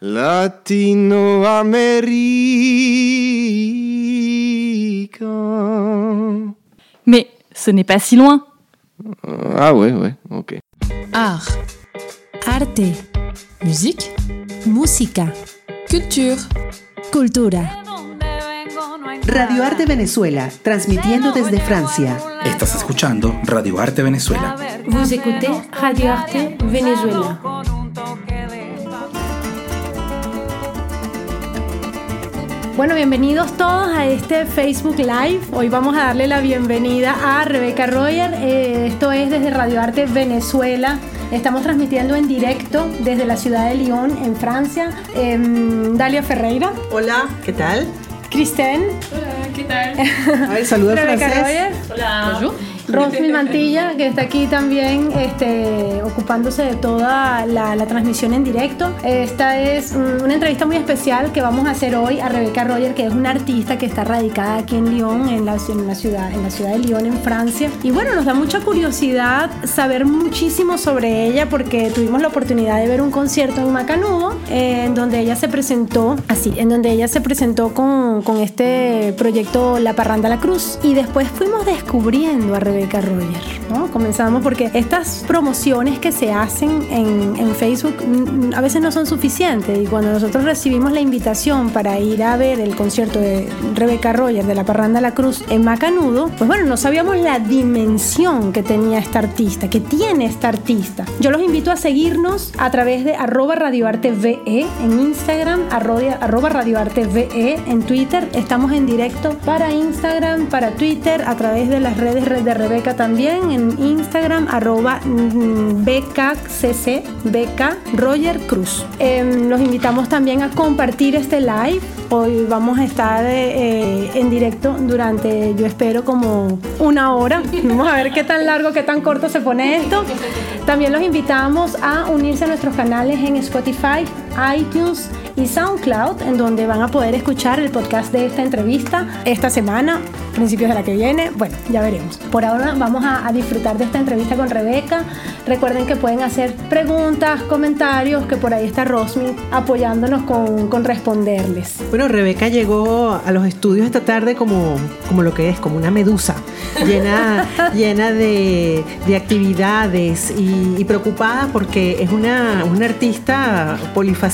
Latinoamérica. Mais ce n'est pas si loin. Ah ouais, ouais, ok. Art, Arte, musique, música, culture. cultura. Radio Arte Venezuela, transmitiendo desde Francia. Estás escuchando Radio Arte Venezuela. Vous écoutez Radio Arte Venezuela. Bueno, bienvenidos todos a este Facebook Live. Hoy vamos a darle la bienvenida a Rebeca Royer. Eh, esto es desde Radio Arte Venezuela. Estamos transmitiendo en directo desde la ciudad de Lyon, en Francia. Em, Dalia Ferreira, Hola, ¿qué tal? Kristen, A ver, saluda en Rebeca francés. Royer, Bonjour. Rosmy Mantilla, que está aquí también este, ocupándose de toda la, la transmisión en directo. Esta es una entrevista muy especial que vamos a hacer hoy a Rebeca Roger, que es una artista que está radicada aquí en Lyon, en la, en la ciudad, en la ciudad de Lyon, en Francia. Y bueno, nos da mucha curiosidad saber muchísimo sobre ella porque tuvimos la oportunidad de ver un concierto en Macanudo, eh, en donde ella se presentó, así, en donde ella se presentó con, con este proyecto La Parranda La Cruz. Y después fuimos descubriendo a Rebeca Roger, ¿no? Comenzamos porque estas promociones que se hacen en, Facebook a veces no son suficientes y cuando nosotros recibimos la invitación para ir a ver el concierto de Rebeca Roger de La Parranda La Cruz en Macanudo, pues bueno, no sabíamos la dimensión que tenía esta artista, que tiene esta artista. Yo los invito a seguirnos a través de arroba radioarte VE en Instagram, arroba, arroba radioarte VE en Twitter. Estamos en directo para Instagram, para Twitter, a través de las redes de Rebeca también, en Instagram, arroba mm, BKCC, BK Roger Cruz. Em, los invitamos también a compartir este live. Hoy vamos a estar eh, en directo durante, yo espero, como una hora. Vamos a ver qué tan largo, qué tan corto se pone esto. También los invitamos a unirse a nuestros canales en Spotify, iTunes y SoundCloud, en donde van a poder escuchar el podcast de esta entrevista esta semana, principios de la que viene. Bueno, ya veremos. Por ahora vamos a, a disfrutar de esta entrevista con Rebeca. Recuerden que pueden hacer preguntas, comentarios, que por ahí está Rosmi apoyándonos con, con responderles. Bueno, Rebeca llegó a los estudios esta tarde como, como lo que es, como una medusa, llena, llena de, de actividades y, y preocupada porque es una, una artista polifacética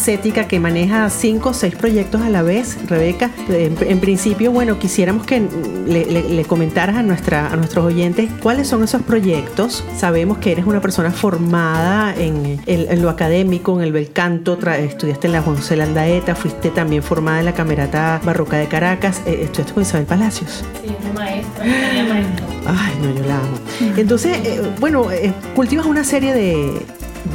que maneja cinco o seis proyectos a la vez. Rebeca, en, en principio, bueno, quisiéramos que le, le- le comentaras a, nuestra, a nuestros oyentes cuáles son esos proyectos. Sabemos que eres una persona formada en, en- en lo académico, en el bel canto, estudiaste en la Juan Landaeta, fuiste también formada en la Camerata Barroca de Caracas, eh, estudiaste con Isabel Palacios. Sí, maestra, maestra. Ay, no, yo la amo. Entonces, eh, bueno, eh, cultivas una serie de,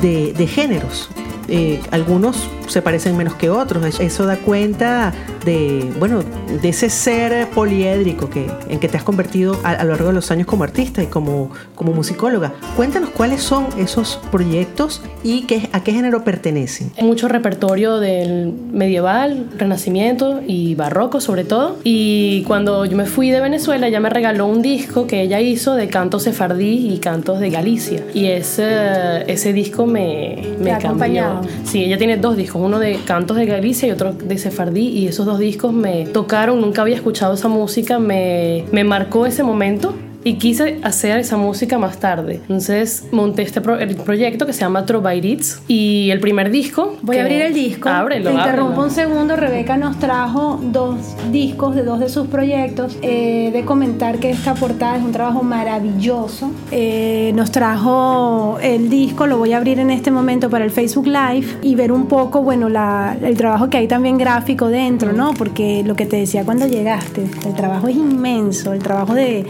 de- de géneros. Eh, algunos se parecen menos que otros. Eso da cuenta de, bueno, de ese ser poliédrico que, en que te has convertido a, a lo largo de los años como artista y como, como musicóloga. Cuéntanos cuáles son esos proyectos y qué, a qué género pertenecen. Hay mucho repertorio del medieval, renacimiento y barroco sobre todo. Y cuando yo me fui de Venezuela, ella me regaló un disco que ella hizo de cantos sefardí y cantos de Galicia. Y ese, ese disco me, me cambió. acompañado. Sí, ella tiene dos discos, uno de cantos de Galicia y otro de sefardí. Y esos dos discos me tocaron, nunca había escuchado esa música, me, me marcó ese momento. Y quise hacer esa música más tarde. Entonces monté este pro- el proyecto que se llama Trovairitz. Y el primer disco. Voy a abrir el disco. Ábrelo, Te interrumpo ábrelo. un segundo. Rebeca nos trajo dos discos de dos de sus proyectos. Eh, de comentar que esta portada es un trabajo maravilloso. Eh, nos trajo el disco, lo voy a abrir en este momento para el Facebook Live y ver un poco, bueno, la- el trabajo que hay también gráfico dentro, ¿no? Porque lo que te decía cuando llegaste, el trabajo es inmenso, el trabajo de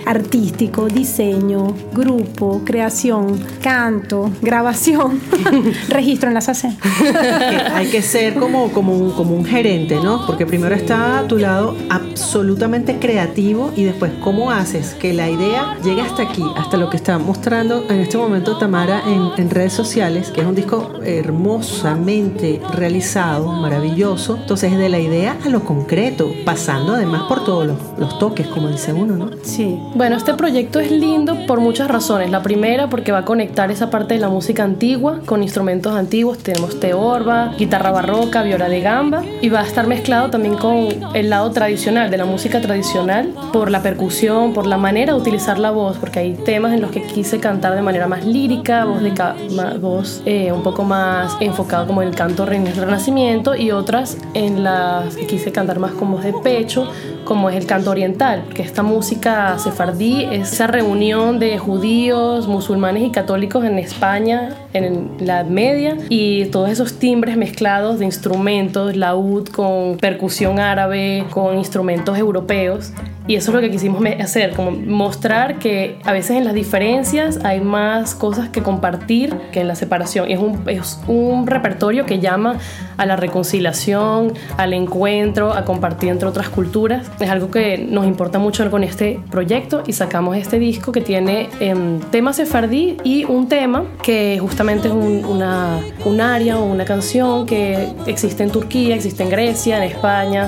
artístico, diseño, grupo, creación, canto, grabación, registro en la SACE. que hay que ser como, como, un, como un gerente, ¿no? Porque primero está a tu lado absolutamente creativo y después cómo haces que la idea llegue hasta aquí, hasta lo que está mostrando en este momento Tamara en, en redes sociales, que es un disco hermosamente realizado, maravilloso. Entonces, de la idea a lo concreto, pasando además por todos los, los toques, como dice uno, ¿no? Sí. Bueno, este proyecto proyecto es lindo por muchas razones. La primera, porque va a conectar esa parte de la música antigua con instrumentos antiguos. Tenemos teorba, guitarra barroca, viola de gamba. Y va a estar mezclado también con el lado tradicional, de la música tradicional, por la percusión, por la manera de utilizar la voz, porque hay temas en los que quise cantar de manera más lírica, voz, de eh, un poco más enfocado como el canto re- renacimiento, y otras en las que quise cantar más con voz de pecho, como es el canto oriental, que esta música sefardí es esa reunión de judíos, musulmanes y católicos en España en la Edad Media y todos esos timbres mezclados de instrumentos, laúd con percusión árabe, con instrumentos europeos. Y eso es lo que quisimos hacer, como mostrar que a veces en las diferencias hay más cosas que compartir que en la separación. Y es un, es un repertorio que llama a la reconciliación, al encuentro, a compartir entre otras culturas. Es algo que nos importa mucho con este proyecto y sacamos este disco que tiene em, tema sefardí y un tema que justamente es un, una, un área o una canción que existe en Turquía, existe en Grecia, en España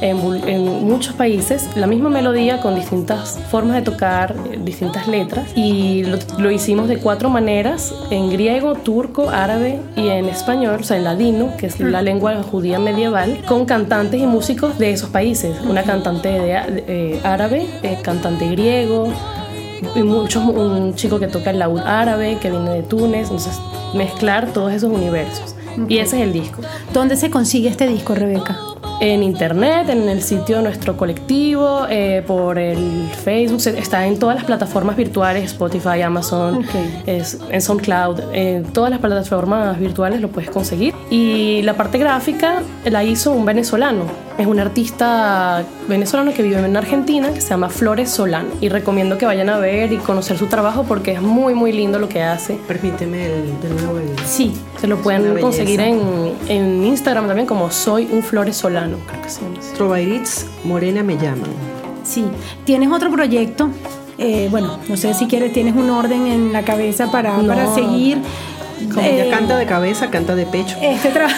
en, muchos países la misma melodía con distintas formas de tocar, eh, distintas letras y lo, lo hicimos de cuatro maneras en griego, turco, árabe y en español, o sea en ladino, que es la lengua judía medieval, con cantantes y músicos de esos países, una cantante de, eh, árabe, eh, cantante griego, y muchos, un chico que toca el laúd árabe que viene de Túnez, entonces mezclar todos esos universos. Y ese es el disco. ¿Dónde se consigue este disco, Rebeca? En internet, en el sitio de nuestro colectivo, eh, por el Facebook, está en todas las plataformas virtuales, Spotify, Amazon, es, en SoundCloud, en todas las plataformas virtuales lo puedes conseguir. Y la parte gráfica la hizo un venezolano, es un artista venezolano que vive en Argentina que se llama Flores Solano. Y recomiendo que vayan a ver y conocer su trabajo porque es muy, muy lindo lo que hace. Permíteme el- de nuevo el... Sí, se lo pueden conseguir en, en Instagram también como Soy un Flores Solano, creo que se llama así. Trovairitz Morena me llaman. Sí. ¿Tienes otro proyecto? Eh, bueno, no sé si quieres, tienes un orden en la cabeza para, No. para seguir. Como Eh, ella canta de cabeza, canta de pecho. Este, tra-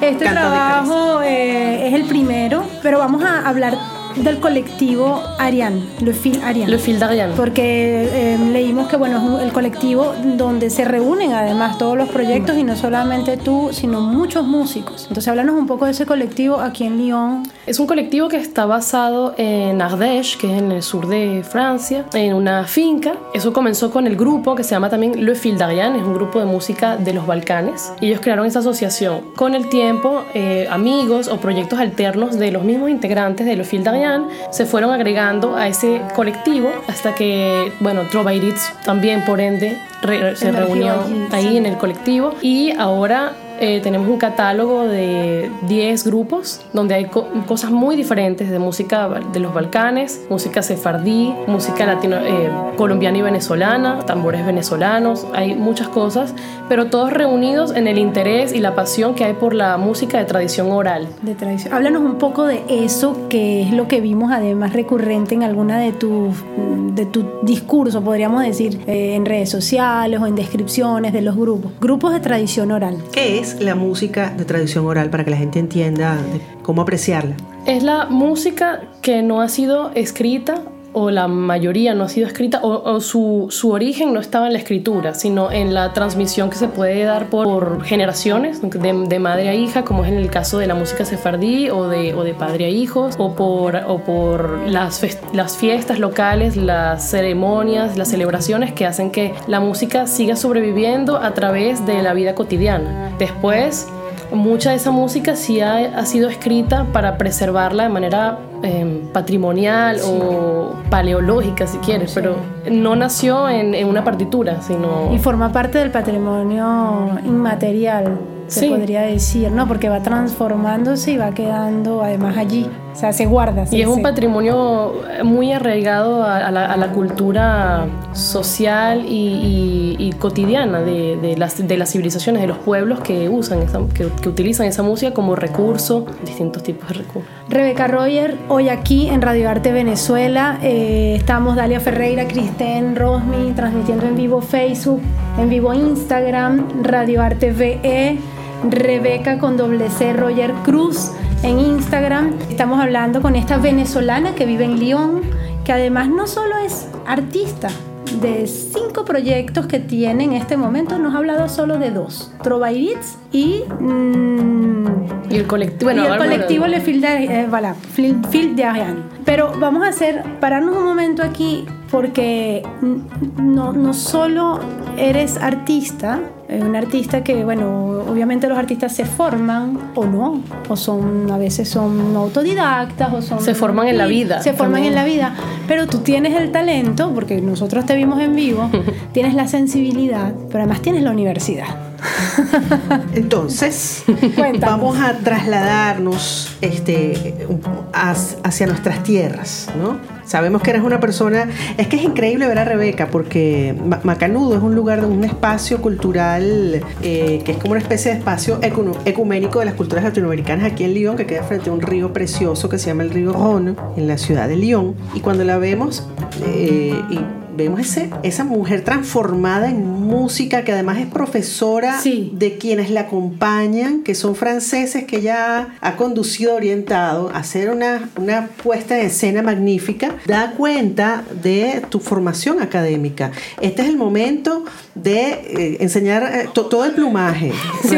este trabajo eh, es el primero, pero vamos a hablar del colectivo Ariane, Le Fil Ariane. Le Fil d'Ariane. Porque eh, leímos que bueno, es un- el colectivo donde se reúnen además todos los proyectos y no solamente tú, sino muchos músicos. Entonces háblanos un poco de ese colectivo aquí en Lyon. Es un colectivo que está basado en Ardèche, que es en el sur de Francia, en una finca. Eso comenzó con el grupo que se llama también Le Fil d'Ariane, es un grupo de música de los Balcanes. Y ellos crearon esa asociación. Con el tiempo, eh, amigos o proyectos alternos de los mismos integrantes de Le Fil d'Ariane se fueron agregando a ese colectivo hasta que, bueno, Trovairitz también, por ende, re- se reunió allí, ahí sí. en el colectivo y ahora eh, tenemos un catálogo de 10 grupos donde hay co- cosas muy diferentes de música de los Balcanes, música sefardí, música latino, eh, colombiana y venezolana, tambores venezolanos, hay muchas cosas, pero todos reunidos en el interés y la pasión que hay por la música de tradición oral. de tradición. Háblanos un poco de eso, que es lo que vimos además recurrente en alguna de tus de tu discurso, podríamos decir, eh, en redes sociales o en descripciones de los grupos. Grupos de tradición oral. ¿Qué es la música de tradición oral para que la gente entienda cómo apreciarla? Es la música que no ha sido escrita o la mayoría no ha sido escrita o, su, su origen no estaba en la escritura, sino en la transmisión que se puede dar por, generaciones, de, de madre a hija, como es en el caso de la música sefardí o de, o de padre a hijos, o por, o por las, las fiestas locales, las ceremonias, las celebraciones que hacen que la música siga sobreviviendo a través de la vida cotidiana. Después, mucha de esa música sí ha, ha sido escrita para preservarla de manera eh, patrimonial o paleológica, si quieres, pero no nació en, en una partitura, sino... Y forma parte del patrimonio inmaterial, se Sí. podría decir, ¿no? Porque va transformándose y va quedando además allí. O sea, se guarda. Y se- es un se- patrimonio muy arraigado a, a la, a la cultura social y, y- y cotidiana de, de las, de las civilizaciones, de los pueblos que usan, esa- que, que utilizan esa música como recurso, distintos tipos de recursos. Rebeca Roger, hoy aquí en Radio Arte Venezuela. eh, estamos Dalia Ferreira, Cristén, Rosmi, transmitiendo en vivo Facebook, en vivo Instagram, Radio Arte VE, Rebeca con doble C, Roger Cruz en Instagram. Estamos hablando con esta venezolana que vive en Lyon, que además no solo es artista. De cinco proyectos que tiene en este momento, nos ha hablado solo de dos: Trovairits y. mm, Y el colectivo, bueno, y el colectivo Le Fil de, eh, voilà, Fil- de Ariane. Pero vamos a hacer, pararnos un momento aquí, porque no, no solo eres artista, eh, un artista que, bueno, obviamente los artistas se forman o no, o son, a veces son autodidactas, o son... Se forman en la vida Se forman también. en la vida, pero tú tienes el talento, porque nosotros te vimos en vivo, tienes la sensibilidad, pero además tienes la universidad. Entonces, Cuéntanos. vamos a trasladarnos este, hacia nuestras tierras, ¿no? Sabemos que eres una persona, es que es increíble ver a Rebeca porque Ma- Macanudo es un lugar, un espacio cultural eh, que es como una especie de espacio ecuménico de las culturas latinoamericanas aquí en Lyon, que queda frente a un río precioso que se llama el río Rhône, en la ciudad de Lyon. Y cuando la vemos, eh, y vemos ese, esa mujer transformada en música, que además es profesora Sí. de quienes la acompañan, que son franceses que ella ha conducido, orientado a hacer una, una puesta en escena magnífica, da cuenta de tu formación académica. Este es el momento de eh, enseñar eh, to- todo el plumaje. Sí,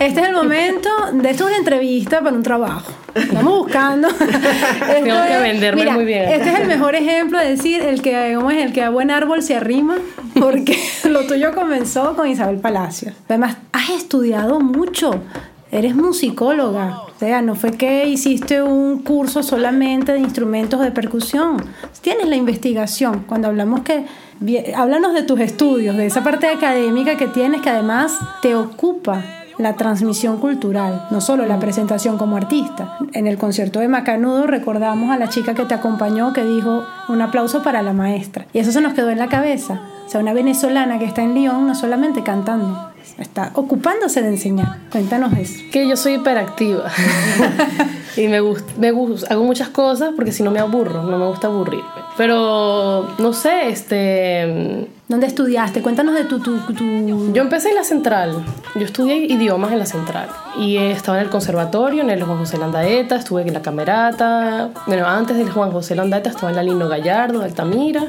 este es el momento de esto es una entrevista para un trabajo. Estamos buscando. Tengo que venderme mira, muy bien. Este es el mejor ejemplo de decir el que, ¿cómo es? el que a buen árbol se arrima, porque lo tuyo comenzó con Isabel Palacios. Además, has estudiado mucho. Eres musicóloga, o sea, no fue que hiciste un curso solamente de instrumentos de percusión. Tienes la investigación. Cuando hablamos que Bien, háblanos de tus estudios, de esa parte académica que tienes que además te ocupa la transmisión cultural, no solo la presentación como artista. En el concierto de Macanudo recordamos a la chica que te acompañó que dijo un aplauso para la maestra. Y eso se nos quedó en la cabeza. O sea, una venezolana que está en Lyon no solamente cantando, está ocupándose de enseñar. Cuéntanos eso. Que yo soy hiperactiva. y me gusta, me gusta, hago muchas cosas porque si no me aburro, no me gusta aburrirme. Pero, no sé, este... ¿Dónde estudiaste? Cuéntanos de tu... tu, tu- Yo empecé en la central. Yo estudié idiomas en la central. Y eh, estaba en el conservatorio, en el Juan José Landaeta, estuve en la camerata. Bueno, antes del Juan José Landaeta estaba en la Lino Gallardo, de Altamira.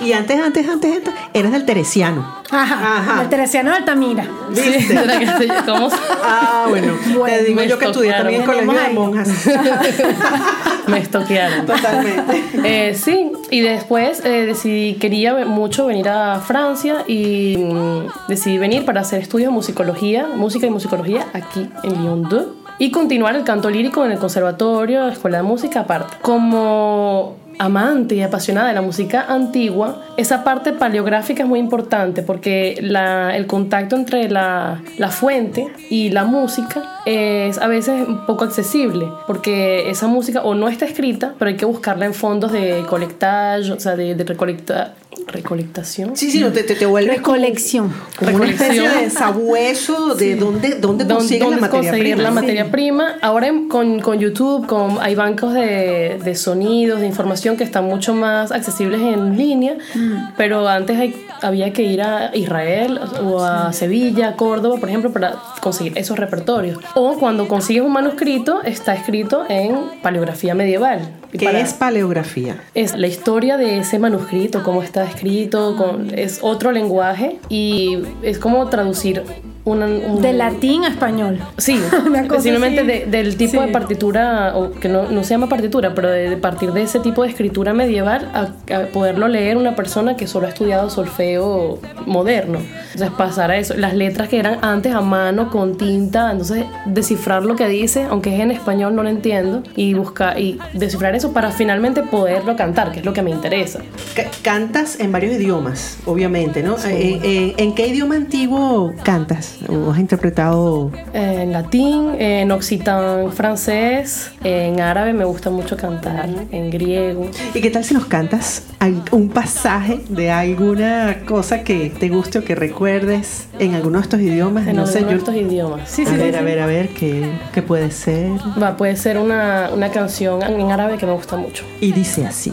Y antes, antes, antes, antes, eras del Teresiano. Ajá, Ajá. el Teresiano de Altamira. ¿Viste? ¿Será que estoy- ¿Cómo? Ah, bueno. Bueno, Te digo yo que estudié también en colegio de monjas. Me estoquearon. Totalmente. Eh, sí, y después eh, decidí, quería mucho venir a Francia y mm, decidí venir para hacer estudios de musicología, música y musicología aquí en Lyon 2 y continuar el canto lírico en el conservatorio, escuela de música aparte. Como amante y apasionada de la música antigua, esa parte paleográfica es muy importante porque el contacto entre la, la fuente y la música es a veces poco accesible porque esa música o no está escrita, pero hay que buscarla en fondos de colectage, o sea, de, de recolecta, recolectación. Sí, sí, no, te, te, te vuelves como, Recolección. como una especie Recolección. de sabueso de dónde, dónde Dón- consigues la dónde materia conseguir prima. la Sí. materia prima. Ahora con, con YouTube con, hay bancos de, de sonidos, de información que están mucho más accesibles en línea, pero antes hay- había que ir a Israel o a Sevilla, Córdoba, por ejemplo, para conseguir esos repertorios. O cuando consigues un manuscrito, está escrito en paleografía medieval. Y ¿Qué para- es paleografía? es la historia de ese manuscrito, cómo está escrito, con, es otro lenguaje y es como traducir una, un, De latín a español. Sí, Una cosa simplemente de- del tipo Sí. de partitura, o que no, no se llama partitura, pero de, de partir de ese tipo de escritura medieval a, a poderlo leer una persona que solo ha estudiado solfeo moderno. Entonces pasar a eso, las letras que eran antes a mano con tinta, entonces descifrar lo que dice, aunque es en español no lo entiendo, y buscar y descifrar eso para finalmente poderlo cantar, que es lo que me interesa. Ca- Cantas en varios idiomas, obviamente, ¿no? Eh, eh, ¿En qué idioma antiguo cantas? ¿O has interpretado? En latín, en occitan francés, en árabe me gusta mucho cantar, en griego. ¿Y qué tal si nos cantas un pasaje de alguna cosa que te guste o que recuerdes en alguno de estos idiomas? en no sé, alguno de yo- estos idiomas. Sí, a sí, ver, sí, a sí. ver, a ver, ¿qué, qué puede ser? Va, puede ser una, una canción en árabe que me gusta mucho. Y dice así.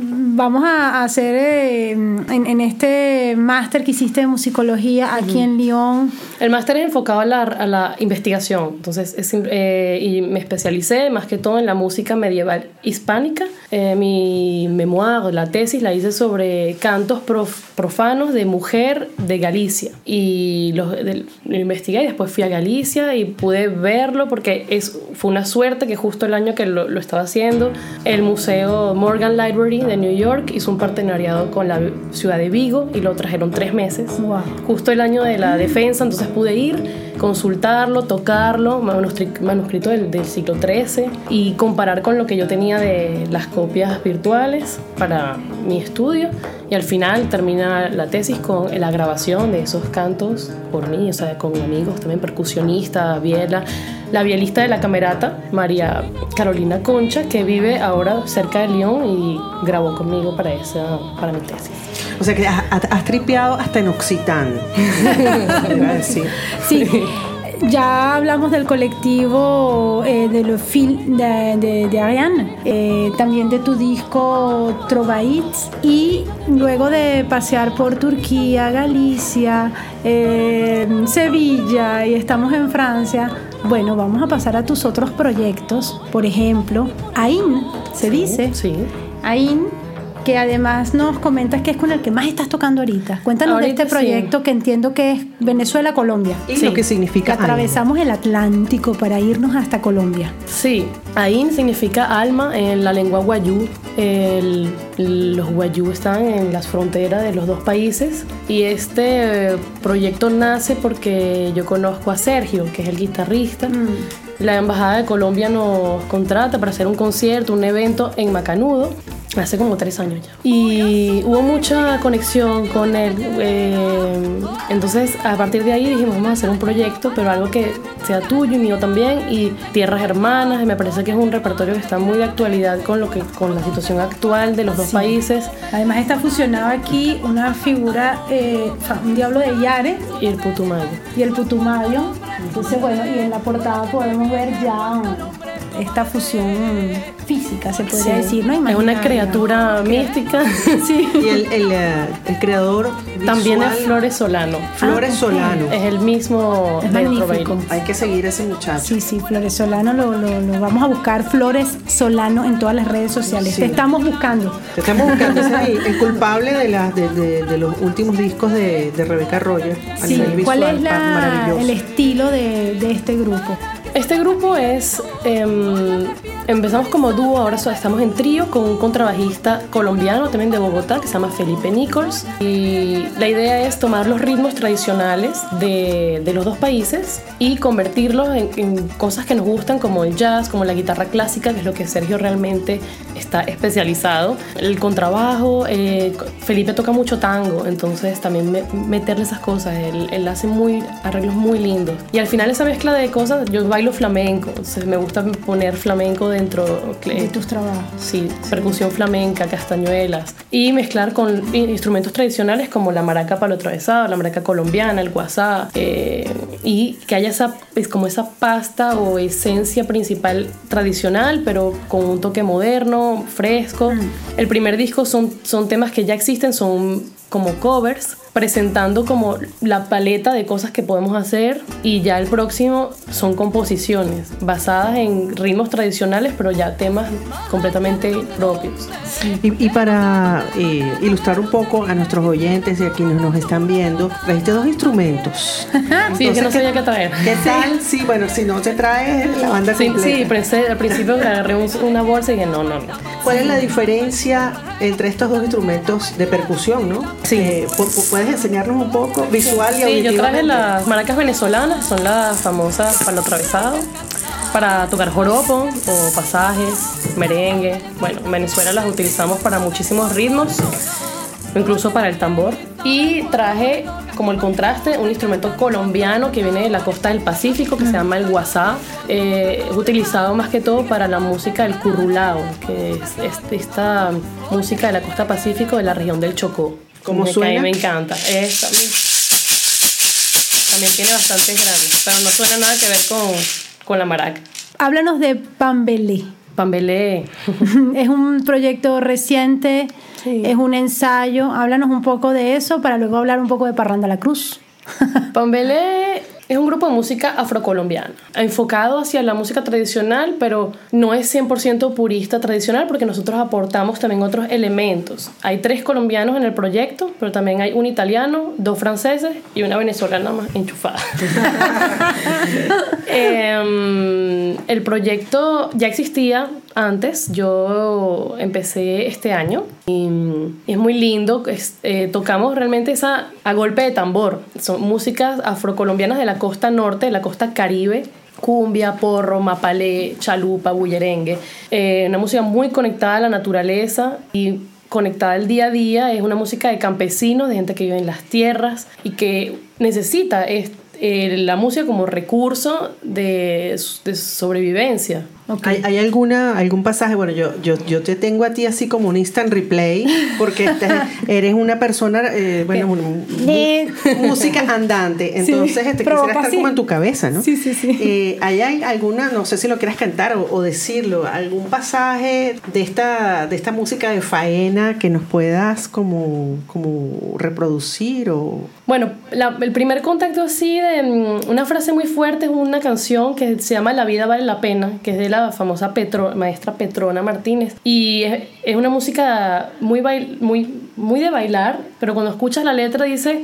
vamos a hacer eh, en, en este máster que hiciste de musicología aquí en Lyon. El máster es enfocado a la, a la investigación, entonces es, eh, y me especialicé más que todo en la música medieval hispánica. Eh, mi memoir, la tesis, la hice sobre cantos prof- profanos de mujer de Galicia. Y los, del- lo investigué y después fui a Galicia y pude verlo porque es, fue una suerte que justo el año que lo, lo estaba haciendo, el Museo Morgan Library de New York hizo un partenariado con la ciudad de Vigo y lo trajeron tres meses Wow. justo el año de la defensa, entonces pude ir, consultarlo, tocarlo, manuscrito del, del siglo XIII, y comparar con lo que yo tenía de las copias virtuales para mi estudio. Y al final termina la tesis con la grabación de esos cantos por mí, o sea, con amigos también, percusionista, viela, la violista de la camerata, María Carolina Concha, que vive ahora cerca de Lyon y grabó conmigo para, esa, para mi tesis. O sea que has, tripeado hasta en Occitán. Sí. Ya hablamos del colectivo eh, de los fil de, de, de Ariane, eh, también de tu disco Trovaïts y luego de pasear por Turquía, Galicia, eh, Sevilla y estamos en Francia, bueno, vamos a pasar a tus otros proyectos, por ejemplo, AIN, se dice. Sí. AIN, que además nos comentas que es con el que más estás tocando ahorita. Cuéntanos de este sí. proyecto que entiendo que es Venezuela-Colombia. Y Sí. lo que significa atravesamos el Atlántico para irnos hasta Colombia. Sí, Ain significa alma en la lengua guayú. El- los guayú están en las fronteras de los dos países y este proyecto nace porque yo conozco a Sergio, que es el guitarrista. La Embajada de Colombia nos contrata para hacer un concierto, un evento en Macanudo. Hace como tres años ya. Y hubo mucha conexión con él. eh, entonces, a partir de ahí dijimos, vamos a hacer un proyecto, pero algo que sea tuyo y mío también. Y Tierras Hermanas, y me parece que es un repertorio que está muy de actualidad con, lo que, con la situación actual de los dos países. Además está fusionado aquí una figura, eh, un diablo de Yare Y el Putumayo. y el Putumayo. Entonces, bueno, y en la portada podemos ver ya esta fusión física, se podría Sí. decir, ¿no? Es una Imaginaria. criatura mística. Sí. Y el, el, eh, el creador También es Flores Solano. Flores Ah, ok. Solano. Es el mismo Es magnífico. Hay que seguir a ese muchacho. Sí, sí, Flores Solano lo, lo- lo vamos a buscar. Flores Solano en todas las redes sociales. Sí. Te estamos buscando. Te estamos buscando ese es el, el culpable de, las de, de- de los últimos discos de, de Rebecca Roger. a Sí, nivel ¿cuál es la- el estilo de, de este grupo? Este grupo es. em, empezamos como dúo, ahora estamos en trío con un contrabajista colombiano también de Bogotá que se llama Felipe Nichols. Y la idea es tomar los ritmos tradicionales de, de los dos países y convertirlos en, en cosas que nos gustan, como el jazz, como la guitarra clásica, que es lo que Sergio realmente está especializado. El contrabajo, eh, Felipe toca mucho tango, entonces también me- meterle esas cosas. Él, él hace muy, arreglos muy lindos. Y al final, esa mezcla de cosas, yo bailo flamenco, entonces me gusta poner flamenco dentro De tus trabajos. Sí, percusión flamenca, castañuelas y mezclar con in- instrumentos tradicionales como la maraca palo atravesado, la maraca colombiana, el guasá eh, y que haya esa es como esa pasta o esencia principal tradicional pero con un toque moderno, fresco. El primer disco son, son temas que ya existen, son como covers presentando como la paleta de cosas que podemos hacer y ya el próximo son composiciones basadas en ritmos tradicionales pero ya temas completamente propios. Y, y para eh, ilustrar un poco a nuestros oyentes y a quienes nos están viendo, trajiste dos instrumentos. Sí, es que no Entonces, sabía qué traer. ¿Qué tal? Sí, bueno, si no se trae la banda Sí, completa. sí, pensé, al principio agarré un- una bolsa y dije, no, no, no. ¿Cuál es la diferencia entre estos dos instrumentos de percusión, no? Sí. Eh, pu- pu- ¿Puedes enseñarnos un poco visual y Sí, yo traje auditivamente? las maracas venezolanas, son las famosas palo atravesado, para tocar joropo o pasajes, merengue. Bueno, en Venezuela las utilizamos para muchísimos ritmos, incluso para el tambor. Y traje como el contraste, un instrumento colombiano que viene de la costa del Pacífico que se llama el guasá. Eh, es utilizado más que todo para la música del currulao, que es, es esta música de la costa Pacífico de la región del Chocó. ¿Cómo Que suena? A mí me encanta. Es también, también tiene bastantes graves, pero no suena nada que ver con, con la maraca. Háblanos de Pambelé. Pambelé. es un proyecto reciente, Sí. es un ensayo. Háblanos un poco de eso para luego hablar un poco de Parranda la Cruz. Pambelé es un grupo de música afrocolombiana, enfocado hacia la música tradicional, pero no es 100% purista tradicional porque nosotros aportamos también otros elementos. Hay tres colombianos en el proyecto, pero también hay un italiano, dos franceses y una venezolana más enchufada. Em, el proyecto ya existía antes, yo empecé este año y es muy lindo, es- eh, tocamos realmente esa a golpe de tambor, son músicas afrocolombianas de la costa norte, de la costa caribe, cumbia, porro, mapalé, chalupa, bullerengue, Eh, una música muy conectada a la naturaleza y conectada al día a día, es una música de campesinos, de gente que vive en las tierras y que necesita es- eh, la música como recurso de, de sobrevivencia. ¿Hay, hay alguna, algún pasaje? Bueno, yo, yo, yo te tengo a ti así como un instant replay, porque te- eres una persona, eh, bueno, música andante. Entonces, este, quisiera provoca, estar sí. como en tu cabeza, ¿no? Sí, sí, sí. Eh, ¿hay, alguna, no sé si lo quieras cantar o, o decirlo, algún pasaje de esta, de esta música de faena que nos puedas como, como reproducir o... Bueno, la- el primer contacto así de mm, una frase muy fuerte es una canción que se llama La vida vale la pena, que es de la famosa maestra Petrona Martínez. Y es, es una música muy, bail- muy, muy de bailar, pero cuando escuchas la letra dice...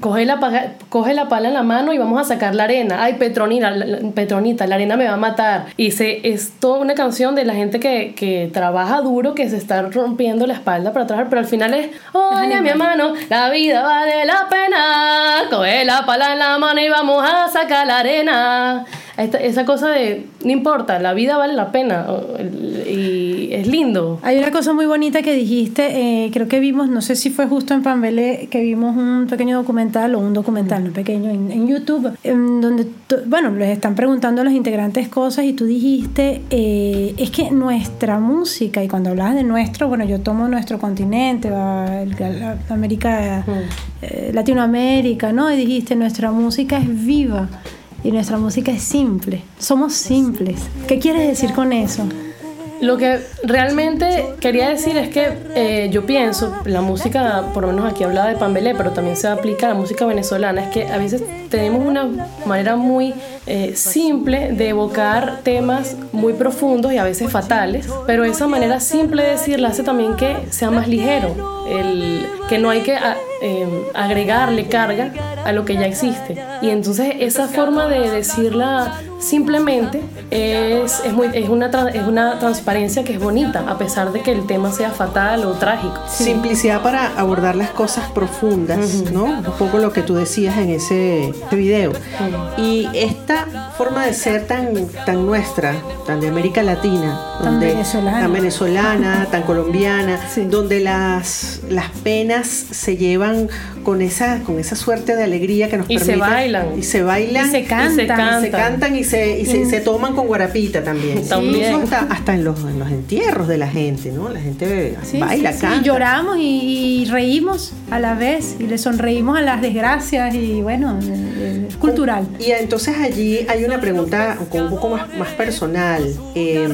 Coge la, paga- coge la pala en la mano y vamos a sacar la arena. Ay, Petronita, la, la- Petronita, la arena me va a matar. Y se, es toda una canción de la gente que, que trabaja duro, que se está rompiendo la espalda para trabajar, pero al final es, oye, mi hermano, la vida vale la pena. Coge la pala en la mano y vamos a sacar la arena. Esta- esa cosa de, no importa, la vida vale la pena. Y lindo. Hay una cosa muy bonita que dijiste, eh, creo que vimos, no sé si fue justo en Pambelé, que vimos un pequeño documental o un documental, no pequeño, en, en YouTube, en donde, bueno, les están preguntando a los integrantes cosas y tú dijiste, eh, es que nuestra música, y cuando hablabas de nuestro, bueno, yo tomo nuestro continente, América, eh, Latinoamérica, ¿no? Y dijiste, nuestra música es viva. Y nuestra música es simple. Somos simples. ¿Qué quieres decir con eso? Lo que realmente quería decir es que eh, yo pienso, la música, por lo menos aquí hablaba de Pambelé, pero también se aplica a la música venezolana, es que a veces tenemos una manera muy eh, simple de evocar temas muy profundos y a veces fatales, pero esa manera simple de decirla hace también que sea más ligero, el, que no hay que a- eh, agregarle carga a lo que ya existe. Y entonces esa forma de decirla simplemente es, es, muy, es, una, es una transparencia que es bonita, a pesar de que el tema sea fatal o trágico. Simplicidad para abordar las cosas profundas, ¿no? Un poco lo que tú decías en ese video. Y esta forma de ser tan, tan nuestra, tan de América Latina, Tan donde- venezolana. tan venezolana, tan colombiana, Sí. donde las, las penas se llevan con esa, con esa suerte de alegría que nos Y se permite. bailan. Y se bailan. Y se cantan. Y se y cantan. se cantan y se, y se, se toman con guarapita también. También. Incluso hasta, hasta en, los, en los entierros de la gente, ¿no? La gente Sí, baila, sí, sí, canta. Y lloramos y, y reímos a la vez y le sonreímos a las desgracias y bueno, eh, es cultural. Y entonces allí hay una pregunta un poco más, más personal. Eh,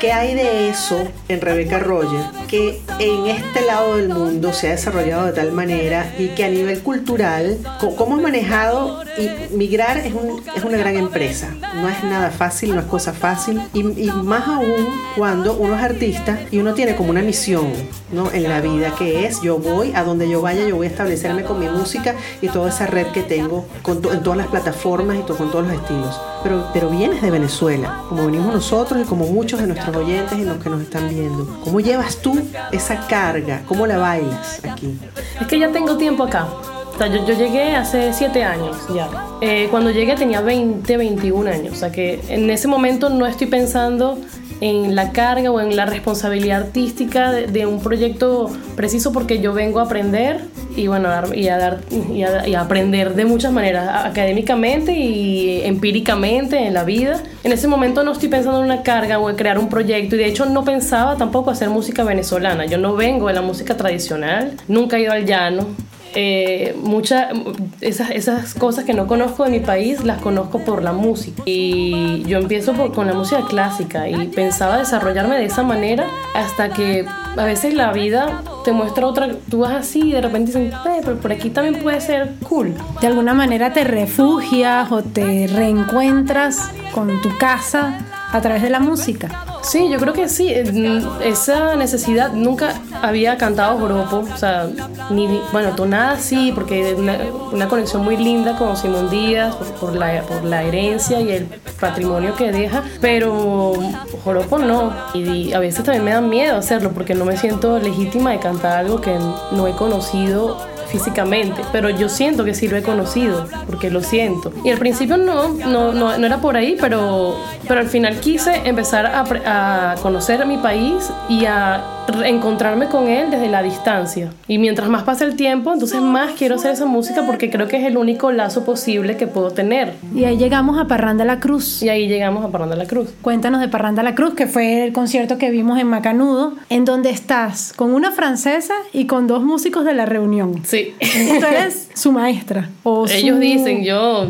¿Qué hay de eso en Rebecca Roger que en este lado del mundo se ha desarrollado de tal manera y que a nivel cultural, ¿cómo has manejado? Y migrar es, un- es una gran empresa, no es nada fácil, no es cosa fácil y, y más aún cuando uno es artista y uno tiene como una misión ¿no? en la vida que es yo voy a donde yo vaya, yo voy a establecerme con mi música y toda esa red que tengo con to- en todas las plataformas y to- con todos los estilos. Pero, pero vienes de Venezuela, como venimos nosotros y como muchos de nuestros oyentes y los que nos están viendo. ¿Cómo llevas tú esa carga? ¿Cómo la bailas aquí? Es que ya tengo tiempo acá. O sea, yo, yo llegué hace 7 años ya. Eh, cuando llegué tenía 20, 21 años. O sea que en ese momento no estoy pensando en la carga o en la responsabilidad artística de, de un proyecto preciso porque yo vengo a aprender y bueno, y a, dar, y a, y a aprender de muchas maneras, académicamente y empíricamente en la vida. En ese momento no estoy pensando en una carga o en crear un proyecto y de hecho no pensaba tampoco hacer música venezolana. Yo no vengo de la música tradicional, nunca he ido al llano. Eh, muchas esas, esas cosas que no conozco de mi país las conozco por la música y yo empiezo por- con la música clásica y pensaba desarrollarme de esa manera hasta que a veces la vida te muestra otra tú vas así y de repente dicen "Eh, pero por aquí también puede ser cool De alguna manera te refugias o te reencuentras con tu casa a través de la música. Sí, yo creo que sí. eh, mm, Esa necesidad nunca había cantado joropo, o sea, ni bueno, tonada sí, porque una, una conexión muy linda con Simón Díaz por, por la, por la herencia y el patrimonio que deja, pero joropo no. Y, a veces también me da miedo hacerlo porque no me siento legítima de cantar algo que no he conocido físicamente, pero yo siento que sí lo he conocido, porque lo siento. Y al principio no, no, no, no era por ahí, pero, pero al final quise empezar a, a conocer mi país y a encontrarme con él desde la distancia. Y mientras más pasa el tiempo, entonces más quiero hacer esa música porque creo que es el único lazo posible que puedo tener. Y ahí llegamos a Parranda La Cruz. Y ahí llegamos a Parranda la Cruz. Cuéntanos de Parranda La Cruz, que fue el concierto que vimos en Macanudo, en donde estás con una francesa y con dos músicos de la reunión. Sí. Tú eres su maestra. O su- Ellos dicen, yo...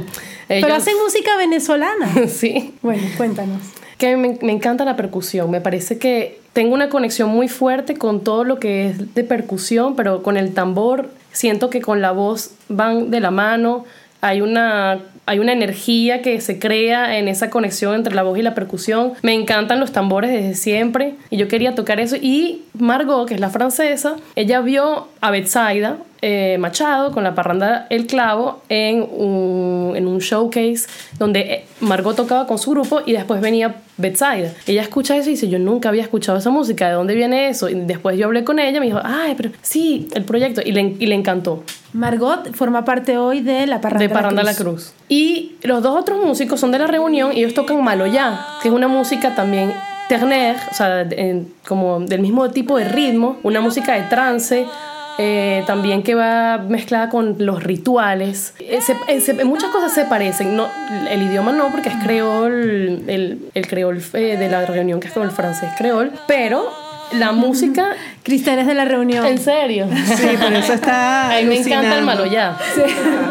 Pero hacen música venezolana. sí. Bueno, cuéntanos. que me, me encanta la percusión. Me parece que tengo una conexión muy fuerte con todo lo que es de percusión, pero con el tambor siento que con la voz van de la mano. Hay una, hay una energía que se crea en esa conexión entre la voz y la percusión. Me encantan los tambores desde siempre y yo quería tocar eso. Y Margot, que es la francesa, ella vio a Betsaida eh, Machado con la parranda El Clavo en un, en un showcase donde eh, Margot tocaba con su grupo y después venía Betsaida. Ella escucha eso y dice, yo nunca había escuchado esa música, ¿de dónde viene eso? Y después yo hablé con ella, me dijo, ay, pero sí, el proyecto, y le, y le encantó. Margot forma parte hoy de la Parranda, de Parranda La Cruz. Y los dos otros músicos son de la reunión y ellos tocan Maloya, que es una música también terner, o sea, en- como del mismo tipo de ritmo, una música de trance. Eh, también que va mezclada con los rituales. Eh, se- eh, se- muchas cosas se parecen. No, el idioma no, porque es creol, el, el creol de la reunión, que es como el francés creol. Pero la música, Cristian es de la reunión. en serio. Sí, por eso está. A mí me encanta el alucinando. maloya.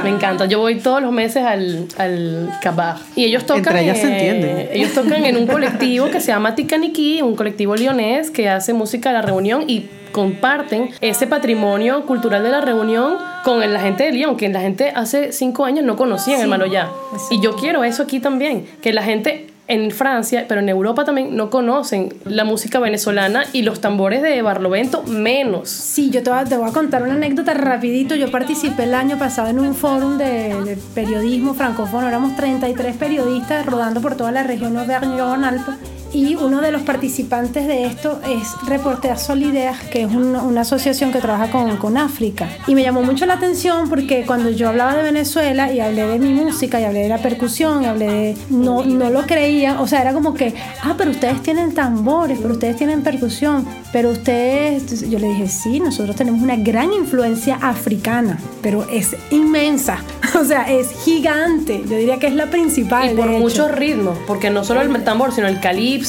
Me encanta. Yo voy todos los meses al, al Cabar. Y ellos tocan. Entre ellas se entiende. Ellos tocan en un colectivo que se llama Ticaniki, un colectivo leonés que hace música de la reunión y comparten ese patrimonio cultural de la reunión con la gente de León, que la gente hace cinco años no conocían el maloya. Y yo quiero eso aquí también, que la gente en Francia, pero en Europa también no conocen la música venezolana y los tambores de Barlovento menos. Sí, yo te voy, a, te voy a contar una anécdota rapidito. Yo participé el año pasado en un fórum de, de periodismo francófono. Éramos 33 periodistas rodando por toda la región Auvergne-Rhône-Alpes. Y uno de los participantes de esto es Reporter Solidaires, que es un- una asociación que trabaja con, con África. Y me llamó mucho la atención porque cuando yo hablaba de Venezuela y hablé de mi música y hablé de la percusión y hablé de... No, no lo creían, o sea, era como que, ah, pero ustedes tienen tambores, pero ustedes tienen percusión, pero ustedes... Yo le dije, sí, nosotros tenemos una gran influencia africana, pero es inmensa, o sea, es gigante. Yo diría que es la principal. Y por muchos ritmos, porque no solo el tambor, sino el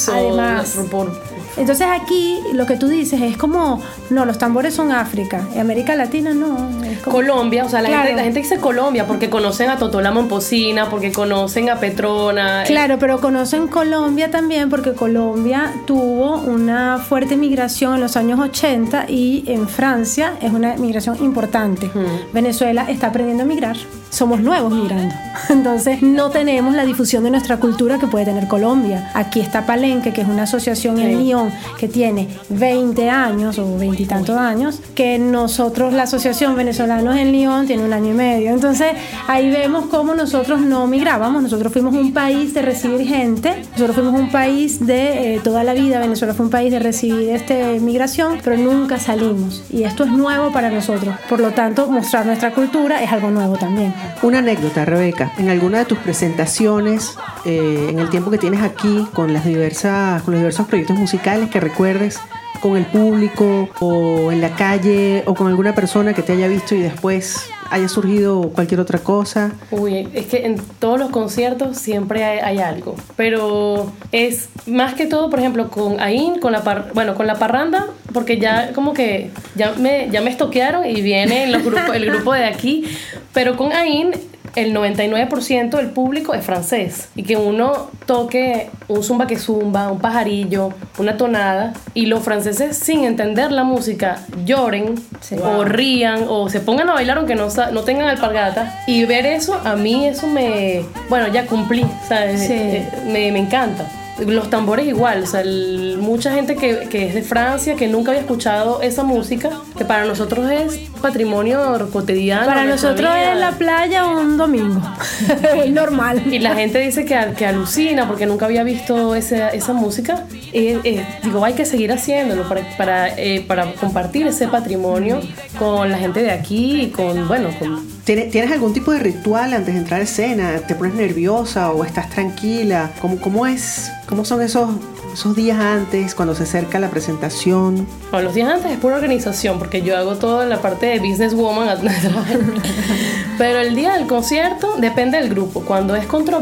Además. por- Entonces aquí lo que tú dices es como, no, los tambores son África, y América Latina no. Como, Colombia, o sea, la, Claro. gente, la gente dice Colombia porque conocen a Totola Momposina, porque conocen a Petrona. Claro, pero conocen Colombia también porque Colombia tuvo una fuerte migración en los años 80 y en Francia es una migración importante. Venezuela está aprendiendo a migrar. Somos nuevos migrando. Entonces no tenemos la difusión de nuestra cultura que puede tener Colombia. Aquí está Palenque, que es una asociación en Sí. Lyon que tiene 20 años o 20 y tantos años, que nosotros, la Asociación Venezolanos en Lyon, tiene un año y medio. Entonces ahí vemos cómo nosotros no migrábamos, nosotros fuimos un país de recibir gente, nosotros fuimos un país de eh, toda la vida, Venezuela fue un país de recibir este, migración, pero nunca salimos. Y esto es nuevo para nosotros. Por lo tanto, mostrar nuestra cultura es algo nuevo también. Una anécdota, Rebeca. En alguna de tus presentaciones, eh, en el tiempo que tienes aquí, con las diversas, con los diversos proyectos musicales que recuerdes con el público o en la calle o con alguna persona que te haya visto y después haya surgido cualquier otra cosa. Uy, es que en todos los conciertos siempre hay, algo, pero es más que todo, por ejemplo, con Ain, con la bueno, con la parranda, porque ya como que ya me ya me estoquearon y viene los grupos, el grupo de aquí, pero con Ain el 99% del público es francés y que uno toque un zumba que zumba, un pajarillo, una tonada y los franceses sin entender la música lloren o rían o se pongan a bailar aunque no, no tengan alpargatas y ver eso a mí eso me bueno ya cumplí ¿sabes? Sí. Eh, me, me encanta los tambores igual, o sea, el- mucha gente que, que es de Francia, que nunca había escuchado esa música, que para nosotros es patrimonio cotidiano. Para nosotros vida. es la playa un domingo. Es normal. Y la gente dice que, que alucina porque nunca había visto esa, esa música. Eh, eh, digo, hay que seguir haciéndolo para, para, eh, para compartir ese patrimonio con la gente de aquí y con, bueno, con... ¿Tienes, ¿Tienes algún tipo de ritual antes de entrar a escena? ¿Te pones nerviosa o estás tranquila? ¿Cómo, cómo es? ¿Cómo son esos, esos días antes cuando se acerca la presentación? Bueno, los días antes es pura organización porque yo hago todo en la parte de businesswoman. Pero el día del concierto depende del grupo. Cuando es contra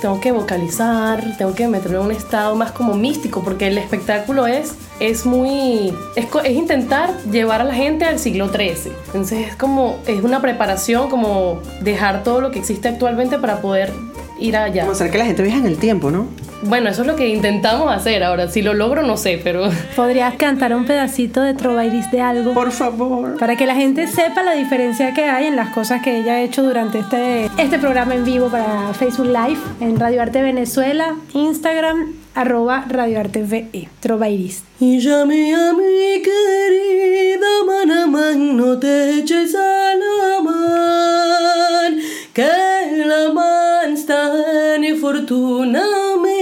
tengo que vocalizar, tengo que meterme en un estado más como místico porque el espectáculo es, es muy. Es, es intentar llevar a la gente al siglo XIII. Entonces es como. Es una preparación, como dejar todo lo que existe actualmente para poder ir allá. Como hacer que la gente viaje en el tiempo, ¿no? Bueno, eso es lo que intentamos hacer ahora. Si lo logro, no sé, pero. Podrías cantar un pedacito de Trovairis de algo. Por favor. Para que la gente sepa la diferencia que hay en las cosas que ella ha hecho durante este, este programa en vivo para Facebook Live en Radio Arte Venezuela, Instagram, arroba Radio Arte VE. Trovairis. Y llame a mi querida Manamán, no te eches a la mar, que la man está en fortuna,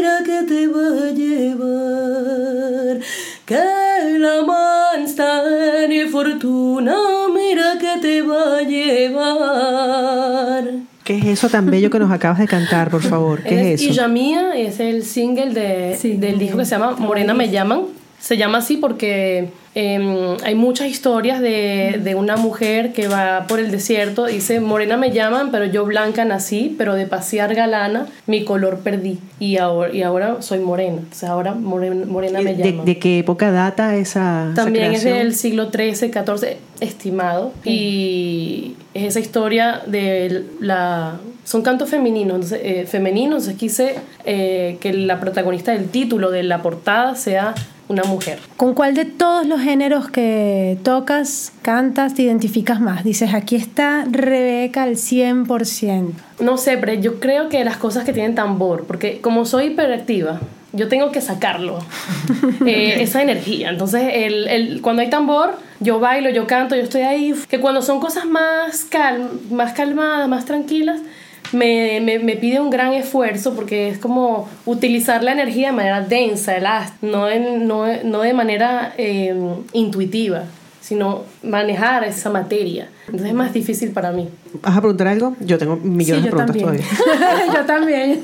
mira que te va a llevar. Que la man está en fortuna, mira que te va a llevar. ¿Qué es eso tan bello que nos acabas de cantar, por favor? ¿Qué es Y eso? ya mía es el single de, Sí. del disco que se llama Morena me llaman. Se llama así porque em, hay muchas historias de, de una mujer que va por el desierto. Dice, Morena me llaman, pero yo blanca nací, pero de pasear galana mi color perdí. Y ahora, y ahora soy morena. O sea, ahora morena, morena me ¿De, llaman. de qué época data esa, esa También es del siglo XIII, XIV, estimado. Y es esa historia de la... Son cantos femeninos, entonces, eh, femeninos. Entonces quise eh, que la protagonista del título de la portada sea una mujer. ¿Con cuál de todos los géneros que tocas, cantas, te identificas más? Dices, aquí está Rebeca al 100%. No sé, pero yo creo que las cosas que tienen tambor, porque como soy hiperactiva, yo tengo que sacarlo, eh, esa energía. Entonces, el, el- cuando hay tambor, yo bailo, yo canto, yo estoy ahí. Que cuando son cosas más, cal, más calmadas, más tranquilas, me, me, me pide un gran esfuerzo porque es como utilizar la energía de manera densa, elástica, no, en- no, no de manera eh, intuitiva, sino manejar esa materia. Entonces es más difícil para mí. ¿Vas a preguntar algo? Yo tengo millones Sí, de preguntas también. todavía. yo también.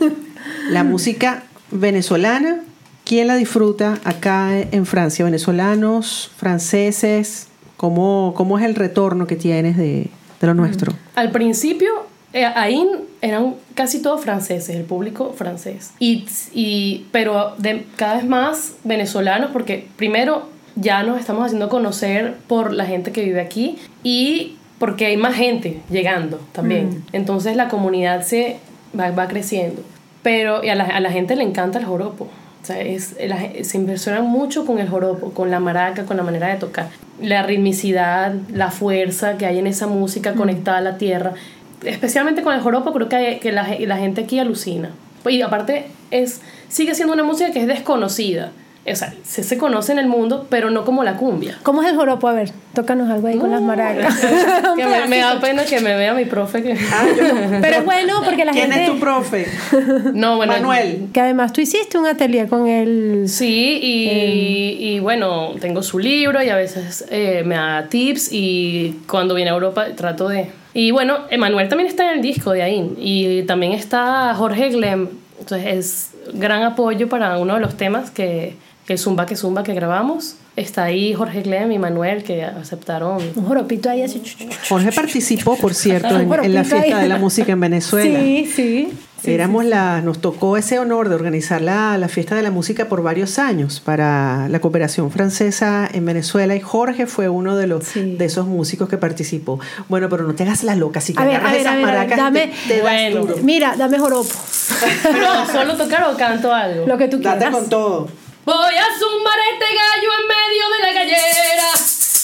La música venezolana, ¿quién la disfruta acá en Francia? ¿Venezolanos, franceses? ¿Cómo, cómo es el retorno que tienes de, de lo nuestro? Al principio, eh, ahí eran casi todos franceses, el público francés. Y, y, pero de, cada vez más venezolanos, porque primero ya nos estamos haciendo conocer por la gente que vive aquí y porque hay más gente llegando también. Entonces la comunidad se va, va creciendo. Pero y a, la, a la gente le encanta el joropo. O sea, es, la se impresionan mucho con el joropo, con la maraca, con la manera de tocar. La ritmicidad, la fuerza que hay en esa música conectada a la tierra. Especialmente con el joropo, creo que, que la, la gente aquí alucina. Y aparte, es, sigue siendo una música que es desconocida. O sea, se, se conoce en el mundo, pero no como la cumbia. ¿Cómo es el joropo? A ver, tócanos algo ahí con las maracas. Que me, me da pena que me vea mi profe que... Ah, yo- Pero es bueno porque la ¿Quién gente... es tu profe? No, bueno, Manuel. Que además tú hiciste un atelier con él. Sí, y, Em. y bueno, tengo su libro y a veces eh, me da tips y cuando viene a Europa trato de... Y bueno, Emanuel también está en el disco de ahí y también está Jorge Glem, entonces es gran apoyo para uno de los temas que, es Zumba que Zumba que grabamos. Está ahí Jorge Glem y Manuel que aceptaron. Un joropito ahí así. Jorge participó, por cierto, en, la fiesta de la música en Venezuela. Sí, sí. sí, Éramos la, nos tocó ese honor de organizar la, la fiesta de la música por varios años para la cooperación francesa en Venezuela y Jorge fue uno de los Sí. de esos músicos que participó. Bueno, pero no te hagas la loca, si te A ver, agarras a ver, esas a ver, maracas dame- te, te das Bueno. duro. Mira, dame joropo. Pero solo tocar o canto algo. Lo que tú Date quieras. con todo. Voy a zumbar este gallo en medio de la gallera.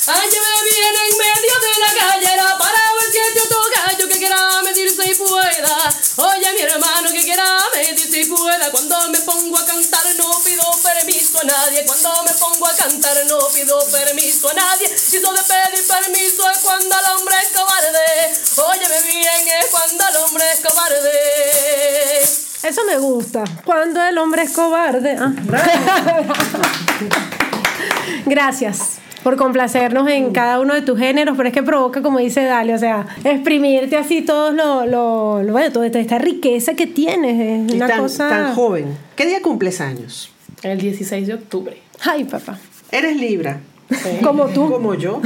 Hállame bien en medio de la gallera para ver si este otro gallo que quiera medirse y pueda. Oye, mi hermano que quiera medirse y pueda. Cuando me pongo a cantar no pido permiso a nadie. Cuando me pongo a cantar no pido permiso a nadie. Y eso de pedir permiso es cuando el hombre es cobarde. Óyeme bien, es cuando el hombre es cobarde. Eso me gusta. Cuando el hombre es cobarde. Ah. Gracias por complacernos en cada uno de tus géneros, pero es que provoca, como dice Dali, o sea, exprimirte así todos lo, lo, lo- bueno, toda esta, riqueza que tienes. Es Y una tan, cosa. tan joven. ¿Qué día cumples años? El 16 de octubre. Ay, papá. Eres Libra. Como tú. Como yo.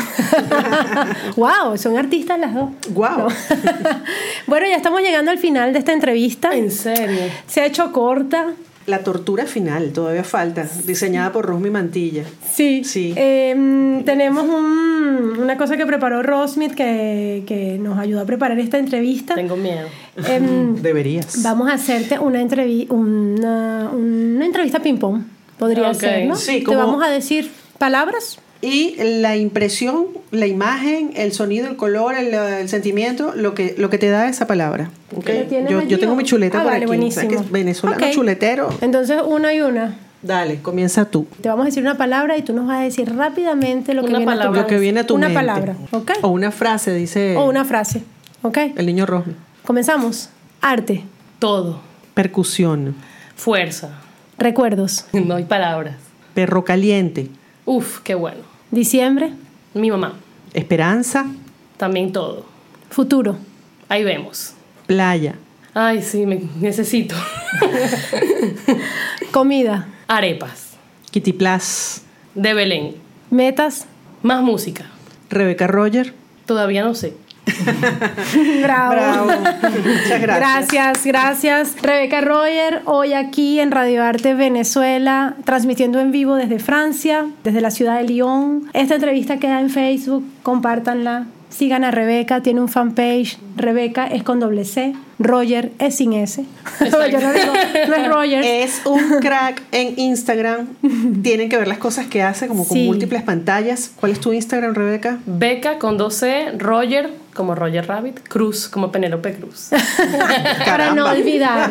wow, son artistas las dos. Wow. Bueno, ya estamos llegando al final de esta entrevista. En serio. Se ha hecho corta. La tortura final, todavía falta, diseñada por Rosmi Mantilla. Sí. Sí. Eh, mm, tenemos un- una cosa que preparó Rosmith que, que nos ayudó a preparar esta entrevista. Tengo miedo. Em, Deberías. vamos a hacerte una, entrevi- una, una entrevista ping-pong. Podría ser, ¿no? Sí, Te vamos a decir palabras. Y la impresión, la imagen, el sonido, el color, el, el sentimiento, lo que, lo que te da esa palabra. ¿ok? ¿Lo tienes Yo, tengo o- mi chuleta Ah, por vale, aquí. buenísimo. ¿sabes que es venezolano chuletero. Entonces, una y una. Dale, comienza tú. Te vamos a decir una palabra y tú nos vas a decir rápidamente lo que Una viene a tu palabra. Lo que viene a tu Una mente. palabra, ¿ok? O una frase, dice O una frase, ¿ok? el niño Rosmi. Comenzamos. Arte, Todo. Percusión. Fuerza. recuerdos, No hay palabras. Perro caliente. Uf, qué bueno. Diciembre, Mi mamá. Esperanza. También todo. futuro, Ahí vemos. Playa. Ay, sí, me necesito. comida, Arepas. Kitiplas. De Belén. metas. Más música. Rebeca Roger. Todavía no sé. Bravo. Bravo. Muchas gracias. Gracias, gracias. Rebeca Royer, hoy aquí en Radio Arte Venezuela, transmitiendo en vivo desde Francia, desde la ciudad de Lyon. Esta entrevista queda en Facebook, compártanla. Sigan a Rebeca, tiene un fanpage. Rebeca es con doble C, Roger es sin S. Yo no digo, no es Roger. Es un crack en Instagram. Tienen que ver las cosas que hace, como con Sí. múltiples pantallas. ¿Cuál es tu Instagram, Rebeca? Beca con 12. Roger como Roger Rabbit. Cruz como Penélope Cruz. para no olvidar.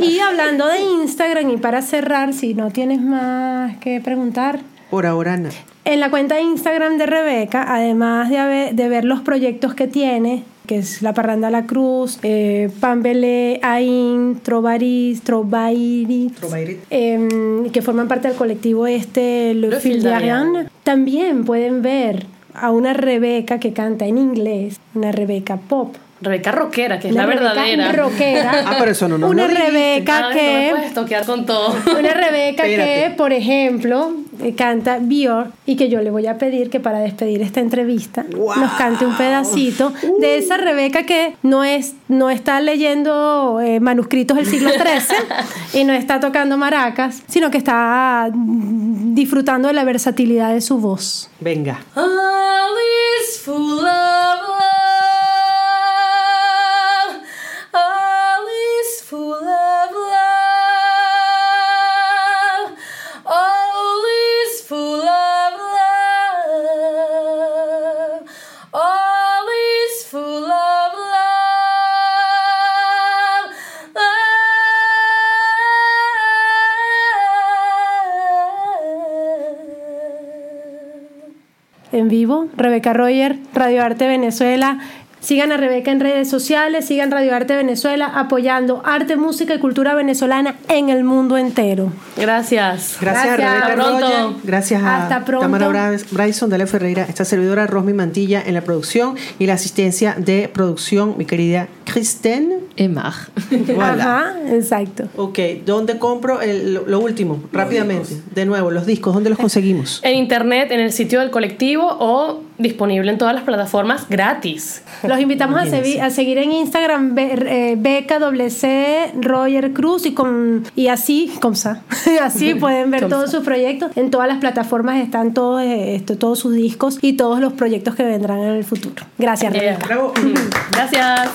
Y hablando de Instagram y para cerrar, si no tienes más que preguntar, Por ahora no. En la cuenta de Instagram de Rebeca, además de, haber- de ver los proyectos que tiene, que es La Parranda La Cruz, eh, Pambele, Ain, Trovaris, Trovairi, em, que forman parte del colectivo este Le, Le Fil d'Ariane. también pueden ver a una Rebeca que canta en inglés, una Rebeca pop. Rebeca Roquera, que es Una la Rebeca verdadera. rockera. Ah, pero eso no nos Una. Rebeca Ay, que... No me puedes toquear con todo. Una Rebeca que, por ejemplo, eh, canta Bior y que yo le voy a pedir que para despedir esta entrevista ¡Wow! nos cante un pedacito de esa Rebeca que no es no está leyendo eh, manuscritos del siglo XIII y no está tocando maracas, sino que está disfrutando de la versatilidad de su voz. Venga. All is full of love. En vivo. Rebeca Roger, Radio Arte Venezuela. Sigan a Rebeca en redes sociales, sigan Radio Arte Venezuela apoyando arte, música y cultura venezolana en el mundo entero. Gracias. Gracias, a Gracias. Rebeca Hasta pronto. Roger. Gracias a Hasta pronto. Tamara Bryson, Dalia Ferreira, esta servidora Rosmi Mantilla en la producción y la asistencia de producción, mi querida Kristen. Emar. Voilà. Ajá, exacto. Ok, ¿dónde compro el- lo, lo último? Rápidamente. De nuevo, los discos, ¿dónde los conseguimos? En internet, en el sitio del colectivo o disponible en todas las plataformas gratis. Los invitamos a, segui- a seguir en Instagram Be- eh, BKWC Roger Cruz y con y así, como así pueden ver todos sus proyectos. En todas las plataformas están todos, eh, esto, todos sus discos y todos los proyectos que vendrán en el futuro. Gracias, Yeah. Bravo. Gracias.